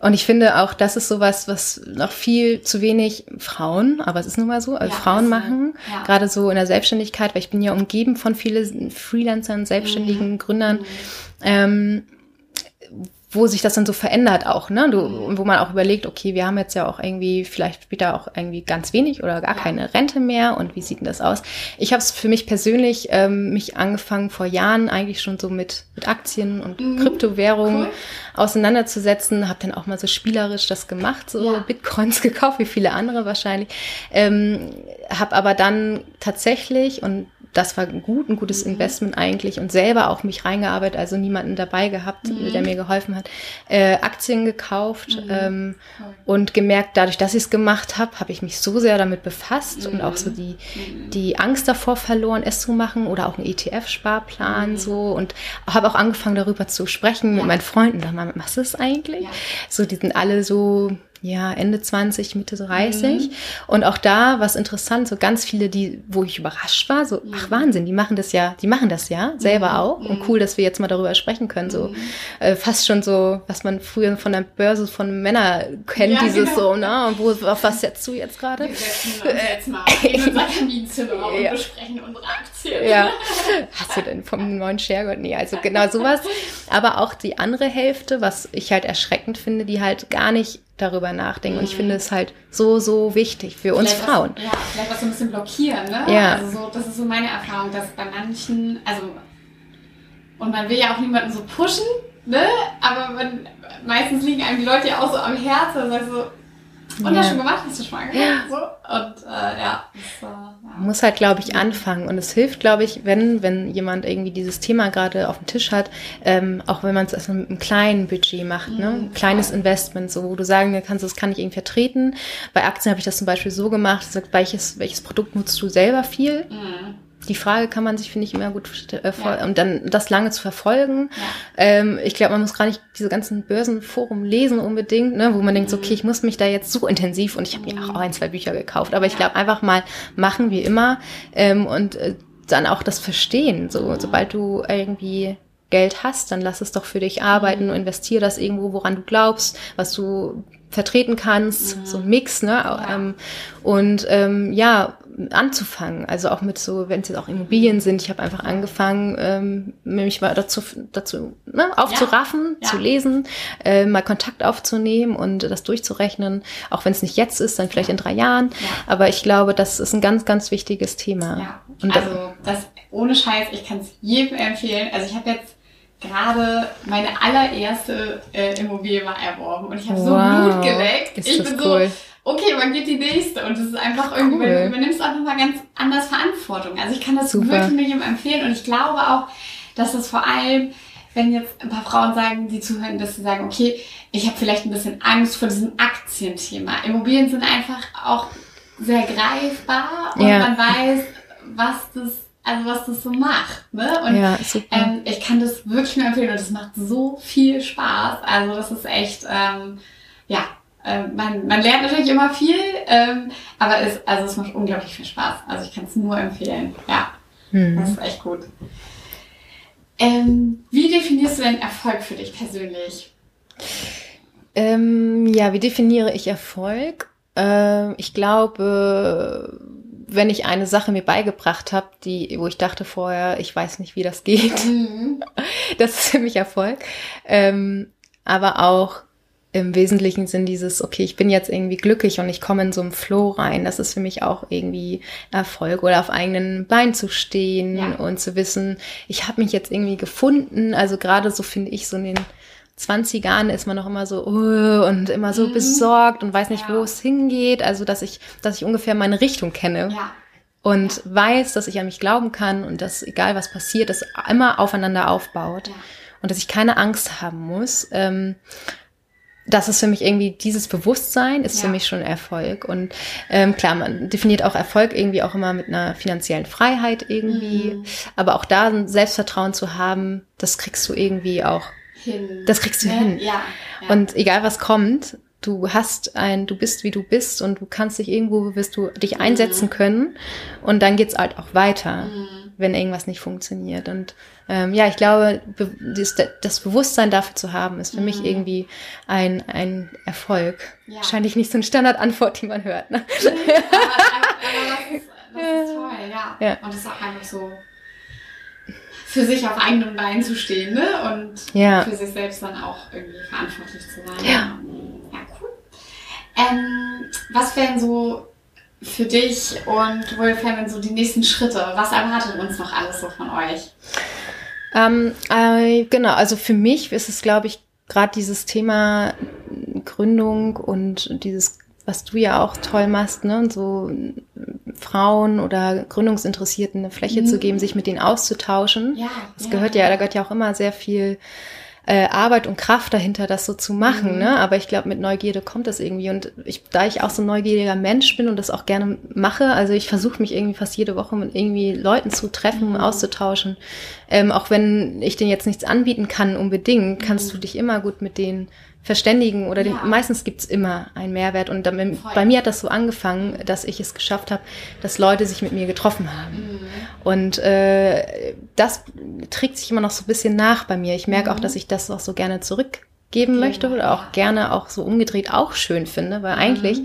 Und ich finde auch, das ist sowas, was noch viel zu wenig Frauen, aber es ist nun mal so, also ja, Frauen machen, ja. gerade so in der Selbstständigkeit, weil ich bin ja umgeben von vielen Freelancern, selbstständigen mhm. Gründern. Mhm. Ähm, wo sich das dann so verändert auch, ne? Du, mhm. wo man auch überlegt, okay, wir haben jetzt ja auch irgendwie vielleicht später auch irgendwie ganz wenig oder gar keine Rente mehr und wie sieht denn das aus? Ich habe es für mich persönlich ähm, mich angefangen vor Jahren eigentlich schon so mit, mit Aktien und mhm. Kryptowährungen cool. auseinanderzusetzen, habe dann auch mal so spielerisch das gemacht, so ja. Bitcoins gekauft, wie viele andere wahrscheinlich, ähm, habe aber dann tatsächlich und das war gut, ein gutes mhm. Investment eigentlich und selber auch mich reingearbeitet, also niemanden dabei gehabt, mhm. der mir geholfen hat, äh, Aktien gekauft mhm. ähm, und gemerkt, dadurch, dass ich es gemacht habe, habe ich mich so sehr damit befasst und auch so die, mhm. die Angst davor verloren, es zu machen oder auch einen ETF-Sparplan mhm. so und habe auch angefangen darüber zu sprechen ja. mit meinen Freunden, sag mal, was ist eigentlich? Ja. So, die sind alle so ja, Ende 20, Mitte 30. Mhm. Und auch da, was interessant, so ganz viele, die, wo ich überrascht war, so, mhm. ach Wahnsinn, die machen das ja, die machen das ja, selber mhm. auch. Und cool, dass wir jetzt mal darüber sprechen können. So mhm. äh, fast schon so, was man früher von der Börse von Männern kennt, ja, dieses genau. so, ne? Und wo, auf was setzt du jetzt gerade? Wir setzen uns jetzt mal in unser Kaminzimmer und ja. besprechen unsere Aktien. Ja. Hast du denn vom neuen Sharegold? Nee, also genau sowas. Aber auch die andere Hälfte, was ich halt erschreckend finde, die halt gar nicht darüber nachdenken. Mhm. Und ich finde mhm. es halt so, so wichtig für uns Frauen. Was, ja, vielleicht was so ein bisschen blockieren, ne? Ja. Also so, das ist so meine Erfahrung, dass bei manchen, also, und man will ja auch niemanden so pushen, ne? Aber man, meistens liegen einem die Leute ja auch so am Herzen, also, und ja. das schon gemacht, hast du schon ja. so. Und, äh, ja. Das, äh, muss halt, glaube ich, anfangen. Und es hilft, glaube ich, wenn, wenn jemand irgendwie dieses Thema gerade auf dem Tisch hat, ähm, auch wenn man es erstmal mit einem kleinen Budget macht, ne? Ein mhm. kleines Investment, so wo du sagen kannst, das kann ich irgendwie vertreten. Bei Aktien habe ich das zum Beispiel so gemacht, welches, welches Produkt nutzt du selber viel? Mhm die Frage kann man sich, finde ich, immer gut äh, ja. und dann das lange zu verfolgen. Ja. Ähm, ich glaube, man muss gar nicht diese ganzen Börsenforum lesen unbedingt, ne, wo man mhm. denkt, so, okay, ich muss mich da jetzt so intensiv und ich habe mir auch ein, zwei Bücher gekauft. Aber ich glaube, einfach mal machen wie immer ähm, und äh, dann auch das Verstehen. So, mhm. sobald du irgendwie Geld hast, dann lass es doch für dich arbeiten mhm. und investier das irgendwo, woran du glaubst, was du vertreten kannst, mhm. so ein Mix, ne? Ja. Ähm, und ähm, ja, anzufangen. Also auch mit so, wenn es jetzt auch Immobilien sind, ich habe einfach angefangen, ähm, mich mal dazu, dazu ne, aufzuraffen, ja. zu lesen, äh, mal Kontakt aufzunehmen und das durchzurechnen. Auch wenn es nicht jetzt ist, dann vielleicht in drei Jahren. Ja. Aber ich glaube, das ist ein ganz, ganz wichtiges Thema. Ja. Und also das ohne Scheiß, ich kann es jedem empfehlen. Also ich habe jetzt gerade meine allererste äh, Immobilie mal erworben und ich habe wow. so Blut geleckt. Ist ich bin cool. so, okay, wann geht die nächste? Und es ist einfach irgendwie, cool. du übernimmst auch nochmal ganz anders Verantwortung. Also ich kann das Super. wirklich jedem empfehlen und ich glaube auch, dass das vor allem, wenn jetzt ein paar Frauen sagen, die zuhören, dass sie sagen, okay, ich habe vielleicht ein bisschen Angst vor diesem Aktienthema. Immobilien sind einfach auch sehr greifbar und ja. man weiß, was das also was das so macht. Ne? Und ja, ähm, ich kann das wirklich nur empfehlen und es macht so viel Spaß. Also das ist echt, ähm, ja, man, man lernt natürlich immer viel, ähm, aber es, also es macht unglaublich viel Spaß. Also ich kann es nur empfehlen. Ja, hm. das ist echt gut. Ähm, wie definierst du denn Erfolg für dich persönlich? Ähm, ja, wie definiere ich Erfolg? Äh, ich glaube, wenn ich eine Sache mir beigebracht habe, die, wo ich dachte vorher, ich weiß nicht, wie das geht, mhm. das ist für mich Erfolg. Ähm, aber auch im wesentlichen Sinn dieses, okay, ich bin jetzt irgendwie glücklich und ich komme in so einen Flow rein. Das ist für mich auch irgendwie Erfolg oder auf eigenen Beinen zu stehen ja. und zu wissen, ich habe mich jetzt irgendwie gefunden. Also gerade so finde ich so in den 20 Jahren ist man noch immer so uh, und immer so mhm. besorgt und weiß nicht, ja. wo es hingeht. Also, dass ich, dass ich ungefähr meine Richtung kenne. Ja. Und weiß, dass ich an mich glauben kann und dass, egal was passiert, es immer aufeinander aufbaut. Und dass ich keine Angst haben muss. Ähm, das ist für mich irgendwie, dieses Bewusstsein ist für mich schon Erfolg. Und ähm, klar, man definiert auch Erfolg irgendwie auch immer mit einer finanziellen Freiheit irgendwie. Mhm. Aber auch da ein Selbstvertrauen zu haben, das kriegst du irgendwie auch hin. Das kriegst du ne? hin. Ja, ja. Und egal was kommt, du hast ein, du bist wie du bist und du kannst dich irgendwo, wirst du dich einsetzen mhm. können und dann geht's halt auch weiter, mhm. Wenn irgendwas nicht funktioniert. Und ähm, ja, ich glaube, das, das, Bewusstsein dafür zu haben, ist für mhm. mich irgendwie ein, ein Erfolg. Ja. Wahrscheinlich nicht so eine Standardantwort, die man hört. Ne? aber, aber, aber das, ist, das ist toll, ja. ja. Und das ist auch einfach so für sich auf eigenen Beinen zu stehen ne? und ja. für sich selbst dann auch irgendwie verantwortlich zu sein. Ja, ja cool. Ähm, was wären so für dich und Royal Family so die nächsten Schritte? Was erwartet uns noch alles so von euch? Ähm, äh, genau, also für mich ist es, glaube ich, gerade dieses Thema Gründung und dieses was du ja auch toll machst, ne, so Frauen oder Gründungsinteressierten eine Fläche mhm. zu geben, sich mit denen auszutauschen. Ja, das ja. gehört ja, da gehört ja auch immer sehr viel äh, Arbeit und Kraft dahinter, das so zu machen. Mhm. Ne? Aber ich glaube, mit Neugierde kommt das irgendwie. Und ich, da ich auch so ein neugieriger Mensch bin und das auch gerne mache, also ich versuche mich irgendwie fast jede Woche mit irgendwie Leuten zu treffen, mhm. auszutauschen. Ähm, auch wenn ich denen jetzt nichts anbieten kann unbedingt, kannst mhm. du dich immer gut mit denen verständigen oder ja. den, meistens gibt's immer einen Mehrwert. Und dann, bei mir hat das so angefangen, dass ich es geschafft habe, dass Leute sich mit mir getroffen haben. Mhm. Und äh, das trägt sich immer noch so ein bisschen nach bei mir. Ich merke mhm. auch, dass ich das auch so gerne zurückgeben ja, möchte oder auch gerne auch so umgedreht auch schön finde, weil mhm. eigentlich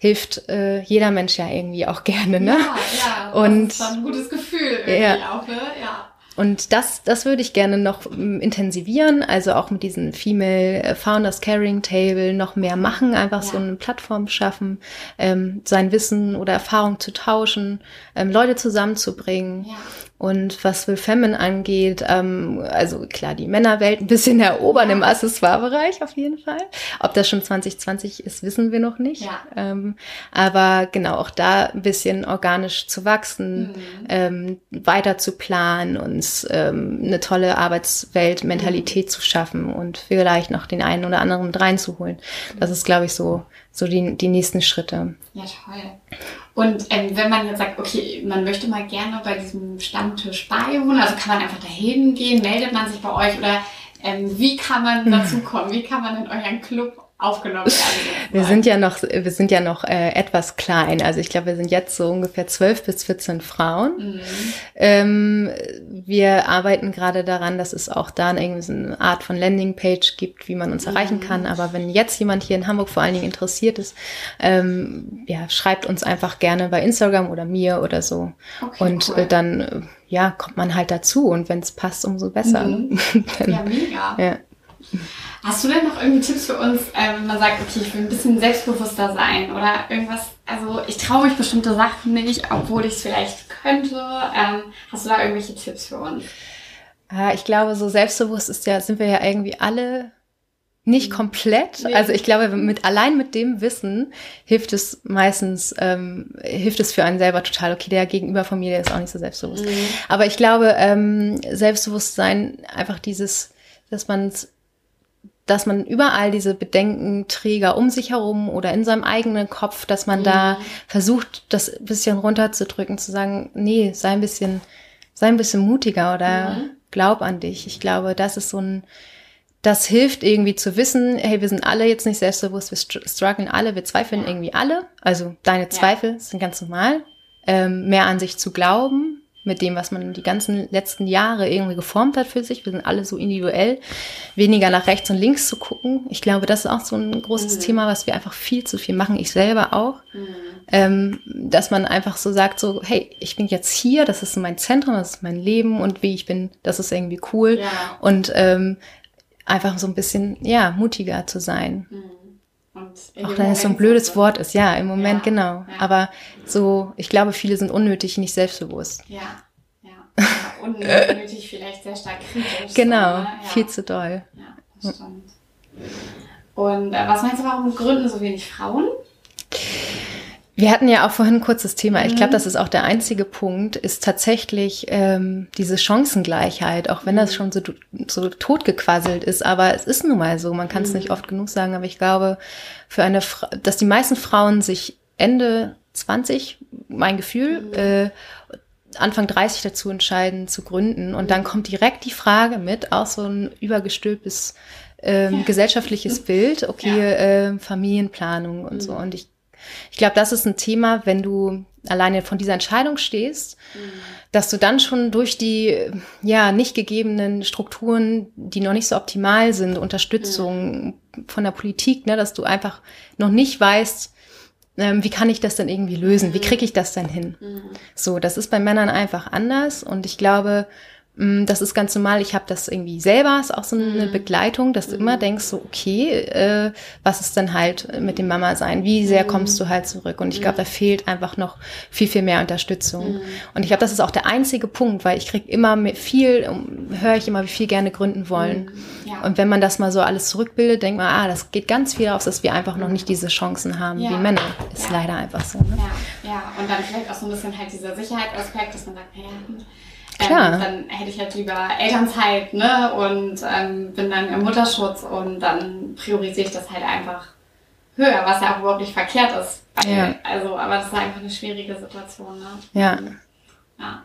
hilft äh, jeder Mensch ja irgendwie auch gerne, ne? Ja, ja. Und das ist ein gutes Gefühl irgendwie ja. auch, ne? Ja. Und das, das würde ich gerne noch ähm, intensivieren, also auch mit diesem Female äh, Founders Caring Table noch mehr machen, einfach ja. so eine Plattform schaffen, ähm, sein Wissen oder Erfahrung zu tauschen, ähm, Leute zusammenzubringen. Ja. Und was Will Femin angeht, ähm, also klar, die Männerwelt ein bisschen erobern im Accessoire-Bereich auf jeden Fall. Ob das schon 2020 ist, wissen wir noch nicht. Ja. Ähm, aber genau, auch da ein bisschen organisch zu wachsen, mhm. ähm, weiter zu planen, uns ähm, eine tolle Arbeitswelt-Mentalität mhm. zu schaffen und vielleicht noch den einen oder anderen mit reinzuholen. Das ist, glaube ich, so, so die, die nächsten Schritte. Ja, toll. Und ähm, wenn man jetzt sagt, okay, man möchte mal gerne bei diesem Stammtisch beiwohnen, also kann man einfach dahin gehen, meldet man sich bei euch oder ähm, wie kann man dazu kommen? Wie kann man in euren Club aufgenommen werden. Wir sind ja noch, wir sind ja noch äh, etwas klein. Also ich glaube, wir sind jetzt so ungefähr zwölf bis 14 Frauen. Mhm. Ähm, wir arbeiten gerade daran, dass es auch da eine Art von Landingpage gibt, wie man uns mhm. erreichen kann. Aber wenn jetzt jemand hier in Hamburg vor allen Dingen interessiert ist, ähm, ja, schreibt uns einfach gerne bei Instagram oder mir oder so. Okay, Und cool. äh, dann, äh, ja, kommt man halt dazu. Und wenn es passt, umso besser. Mhm. dann, ja, mega. Ja. Hast du denn noch irgendwie Tipps für uns, äh, wenn man sagt, okay, ich will ein bisschen selbstbewusster sein oder irgendwas, also ich traue mich bestimmte Sachen nicht, obwohl ich es vielleicht könnte. Ähm, hast du da irgendwelche Tipps für uns? Ja, ich glaube, so selbstbewusst ist ja, sind wir ja irgendwie alle nicht mhm. komplett. Nee. Also ich glaube, mit allein mit dem Wissen hilft es meistens, ähm, hilft es für einen selber total. Okay, der Gegenüber von mir, der ist auch nicht so selbstbewusst. Mhm. Aber ich glaube, ähm, Selbstbewusstsein, einfach dieses, dass man es dass man überall diese Bedenkenträger um sich herum oder in seinem eigenen Kopf, dass man mhm. da versucht, das bisschen runterzudrücken, zu sagen, nee, sei ein bisschen, sei ein bisschen mutiger oder mhm. glaub an dich. Ich glaube, das ist so ein, das hilft irgendwie zu wissen, hey, wir sind alle jetzt nicht selbstbewusst, wir strugglen alle, wir zweifeln ja. irgendwie alle. Also deine Zweifel ja. sind ganz normal. Ähm, mehr an sich zu glauben, mit dem, was man die ganzen letzten Jahre irgendwie geformt hat für sich. Wir sind alle so individuell, weniger nach rechts und links zu gucken. Ich glaube, das ist auch so ein großes mhm. Thema, was wir einfach viel zu viel machen. Ich selber auch. Mhm. Ähm, dass man einfach so sagt, so, hey, ich bin jetzt hier, das ist mein Zentrum, das ist mein Leben und wie ich bin, das ist irgendwie cool. Ja. Und ähm, einfach so ein bisschen, ja, mutiger zu sein. Mhm. Auch wenn es so ein blödes Wort ist, ja, im Moment ja, genau. Ja. Aber so, ich glaube, viele sind unnötig, nicht selbstbewusst. Ja, ja. ja unnötig, vielleicht sehr stark kritisch. Genau, so, ne? viel zu doll. Ja, das stimmt. Und äh, was meinst du, warum gründen so wenig Frauen? Wir hatten ja auch vorhin ein kurzes Thema. Ich glaube, mhm. das ist auch der einzige Punkt, ist tatsächlich ähm, diese Chancengleichheit, auch wenn das mhm. schon so, so totgequasselt ist. Aber es ist nun mal so, man kann es mhm. nicht oft genug sagen. Aber ich glaube, für eine, Fra dass die meisten Frauen sich Ende 20, mein Gefühl, äh, Anfang 30 dazu entscheiden zu gründen. Und dann kommt direkt die Frage mit, auch so ein übergestülptes ähm, ja. gesellschaftliches Bild, okay, ja. äh, Familienplanung und mhm. so. Und ich ich glaube, das ist ein Thema, wenn du alleine von dieser Entscheidung stehst, mhm. dass du dann schon durch die ja nicht gegebenen Strukturen, die noch nicht so optimal sind, Unterstützung mhm. von der Politik, ne, dass du einfach noch nicht weißt, ähm, wie kann ich das denn irgendwie lösen? Wie mhm. kriege ich das denn hin? Mhm. So, das ist bei Männern einfach anders und ich glaube, das ist ganz normal. Ich habe das irgendwie selber, ist auch so eine mhm. Begleitung, dass du immer mhm. denkst, so, okay, äh, was ist denn halt mit dem Mama sein? Wie sehr mhm. kommst du halt zurück? Und ich glaube, da fehlt einfach noch viel, viel mehr Unterstützung. Und ich glaube, das ist auch der einzige Punkt, weil ich krieg immer viel, höre ich immer, wie viel gerne gründen wollen. Ja. Und wenn man das mal so alles zurückbildet, denkt man, ah, das geht ganz viel aus, dass wir einfach noch nicht diese Chancen haben ja. wie Männer. Ist leider einfach so. Ne? Ja. ja, und dann vielleicht auch so ein bisschen halt dieser Sicherheitsaspekt, dass man sagt, naja, Klar. Ähm, dann hätte ich halt lieber Elternzeit, ne? Und ähm, bin dann im Mutterschutz und dann priorisiere ich das halt einfach höher, was ja auch überhaupt nicht verkehrt ist. Weil, Ja. Also, aber das ist einfach eine schwierige Situation, ne? Ja. Ja.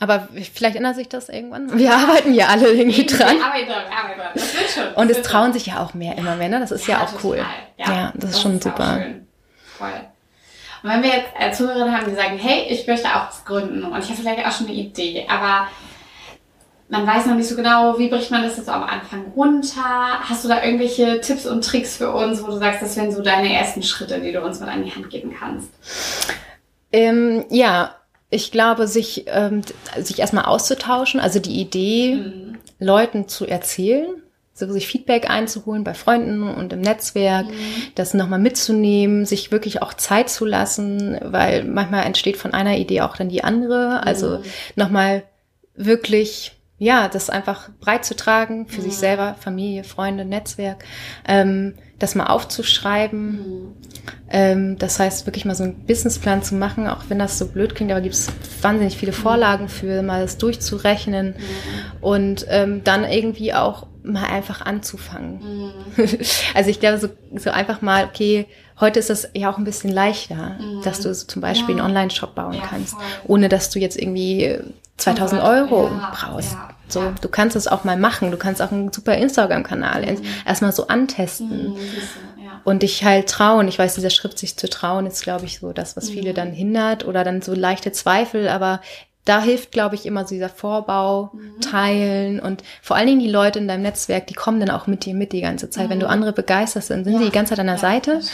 Aber vielleicht ändert sich das irgendwann. Wir arbeiten ja alle irgendwie dran. Wir arbeiten dran, arbeiten dran. Das wird schon. Und das es trauen sich ja auch mehr immer mehr, ne? Das ist ja, auch total. cool. Ja, das ist schon auch super. Voll. Und wenn wir jetzt äh, Zuhörerinnen haben, die sagen, hey, ich möchte auch was gründen und ich habe vielleicht auch schon eine Idee, aber man weiß noch nicht so genau, wie bricht man das jetzt am Anfang runter? Hast du da irgendwelche Tipps und Tricks für uns, wo du sagst, das wären so deine ersten Schritte, die du uns mit an die Hand geben kannst? Ähm, ja, ich glaube, sich, ähm, sich erstmal auszutauschen, also die Idee, Mhm. Leuten zu erzählen, so sich Feedback einzuholen bei Freunden und im Netzwerk, Mhm. das nochmal mitzunehmen, sich wirklich auch Zeit zu lassen, weil manchmal entsteht von einer Idee auch dann die andere. Also Mhm. nochmal wirklich, ja, das einfach breit zu tragen für sich Mhm. selber, Familie, Freunde, Netzwerk, ähm, das mal aufzuschreiben. Mhm. Ähm, das heißt, wirklich mal so einen Businessplan zu machen, auch wenn das so blöd klingt, aber gibt es wahnsinnig viele Vorlagen für, mal das durchzurechnen und ähm, dann irgendwie auch mal einfach anzufangen. Mhm. Also ich glaube, so, so einfach mal, okay, heute ist es ja auch ein bisschen leichter, Mhm. dass du so zum Beispiel Ja. einen Online-Shop bauen Ja, kannst, voll. ohne dass du jetzt irgendwie äh, 2000 Ja, Euro ja, brauchst. So, du kannst es auch mal machen. Du kannst auch einen super Instagram-Kanal Mhm. erstmal so antesten Mhm, und dich halt trauen. Ich weiß, dieser Schritt, sich zu trauen, ist, glaube ich, so das, was Mhm. viele dann hindert oder dann so leichte Zweifel. Aber da hilft, glaube ich, immer so dieser Vorbau, Mhm. teilen und vor allen Dingen die Leute in deinem Netzwerk, die kommen dann auch mit dir mit die ganze Zeit. Wenn du andere begeisterst, dann sind Mhm. Ja. sie die ganze Zeit an der Ja, Seite das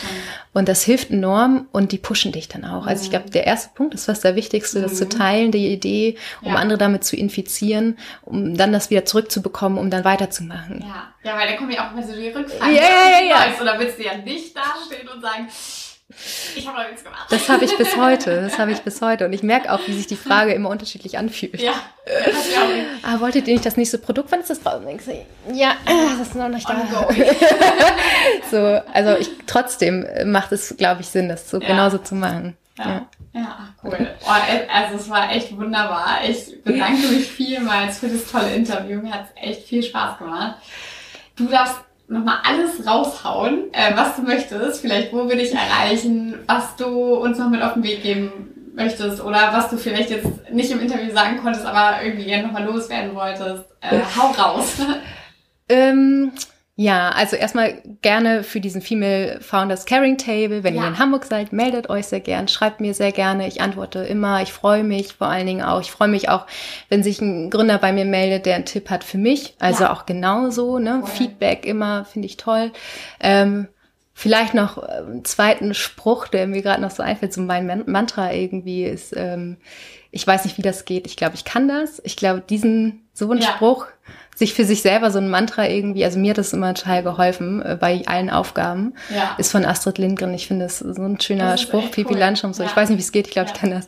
und das hilft enorm und die pushen dich dann auch. Also ich glaube, der erste Punkt ist fast der wichtigste, das zu teilen, die Idee, um Mhm. Ja. andere damit zu infizieren, um dann das wieder zurückzubekommen, um dann weiterzumachen. Ja, ja, weil da kommen ja auch immer so die Rückfragen. Ja, ja, ja. Weißt da willst du ja nicht dastehen und sagen, ich habe nichts gemacht. Das habe ich bis heute. Das habe ich bis heute. Und ich merke auch, wie sich die Frage immer unterschiedlich anfühlt. ja. Ah, wolltet ihr nicht das nächste Produkt? Wann ist das draußen? Ja, das ist noch nicht da. So, also ich trotzdem macht es, glaube ich, Sinn, das so Ja. genauso zu machen. Ja, ja, ach, cool. Oh, also es war echt wunderbar. Ich bedanke mich vielmals für das tolle Interview. Mir hat es echt viel Spaß gemacht. Du darfst nochmal alles raushauen, äh, was du möchtest. Vielleicht, wo wir dich erreichen, was du uns noch mit auf den Weg geben möchtest oder was du vielleicht jetzt nicht im Interview sagen konntest, aber irgendwie gerne nochmal loswerden wolltest. Äh, hau raus. Ähm, ja, also erstmal gerne für diesen Female Founders Caring Table. Wenn Ja. ihr in Hamburg seid, meldet euch sehr gern, schreibt mir sehr gerne. Ich antworte immer. Ich freue mich vor allen Dingen auch. Ich freue mich auch, wenn sich ein Gründer bei mir meldet, der einen Tipp hat für mich. Also Ja. auch genauso, ne? Voll. Feedback immer finde ich toll. Ähm, vielleicht noch einen zweiten Spruch, der mir gerade noch so einfällt, so mein Man Mantra irgendwie ist, ähm, ich weiß nicht, wie das geht. Ich glaube, ich kann das. Ich glaube, diesen, so einen Ja. Spruch, sich für sich selber so ein Mantra irgendwie, also mir hat das immer total geholfen äh, bei allen Aufgaben, Ja. ist von Astrid Lindgren. Ich finde das so ein schöner Spruch, Pipi cool. Landschirm, so. Ja. Ich weiß nicht, wie es geht, ich glaube, ich Ja. kann das.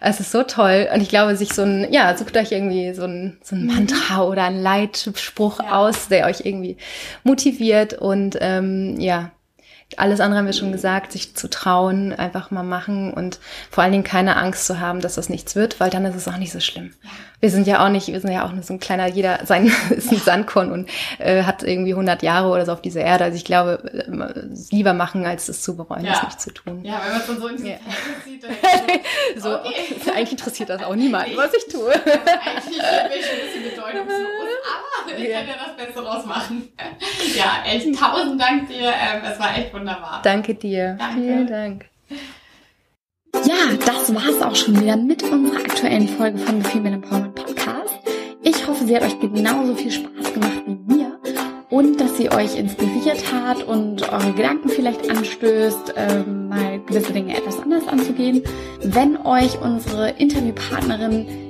Es ist so toll. Und ich glaube, sich so ein, ja, sucht euch irgendwie so ein, so ein Mantra oder ein Leitspruch Mhm. Aus, der euch irgendwie motiviert und ähm, ja, alles andere haben wir schon gesagt, sich zu trauen, einfach mal machen und vor allen Dingen keine Angst zu haben, dass das nichts wird, weil dann ist es auch nicht so schlimm. Wir sind ja auch nicht, wir sind ja auch nur so ein kleiner, jeder sein ist ein Sandkorn und äh, hat irgendwie 100 Jahre oder so auf dieser Erde. Also ich glaube, äh, lieber machen, als es zu bereuen, Ja. das nicht zu tun. Ja, wenn man es dann so in diesem Ja. Sieht, dann So, Okay. eigentlich interessiert das auch niemanden, was ich tue. Also eigentlich bin ich ein bisschen bedeutungslos, aber ich Ja. das Beste draus machen. Ja, echt tausend Dank dir. Ähm, es war echt wunderbar. Danke dir. Danke. Vielen Dank. Ja, das war's auch schon wieder mit unserer aktuellen Folge von The Female Empowerment Podcast. Ich hoffe, sie hat euch genauso viel Spaß gemacht wie mir und dass sie euch inspiriert hat und eure Gedanken vielleicht anstößt, ähm, mal gewisse Dinge etwas anders anzugehen. Wenn euch unsere Interviewpartnerin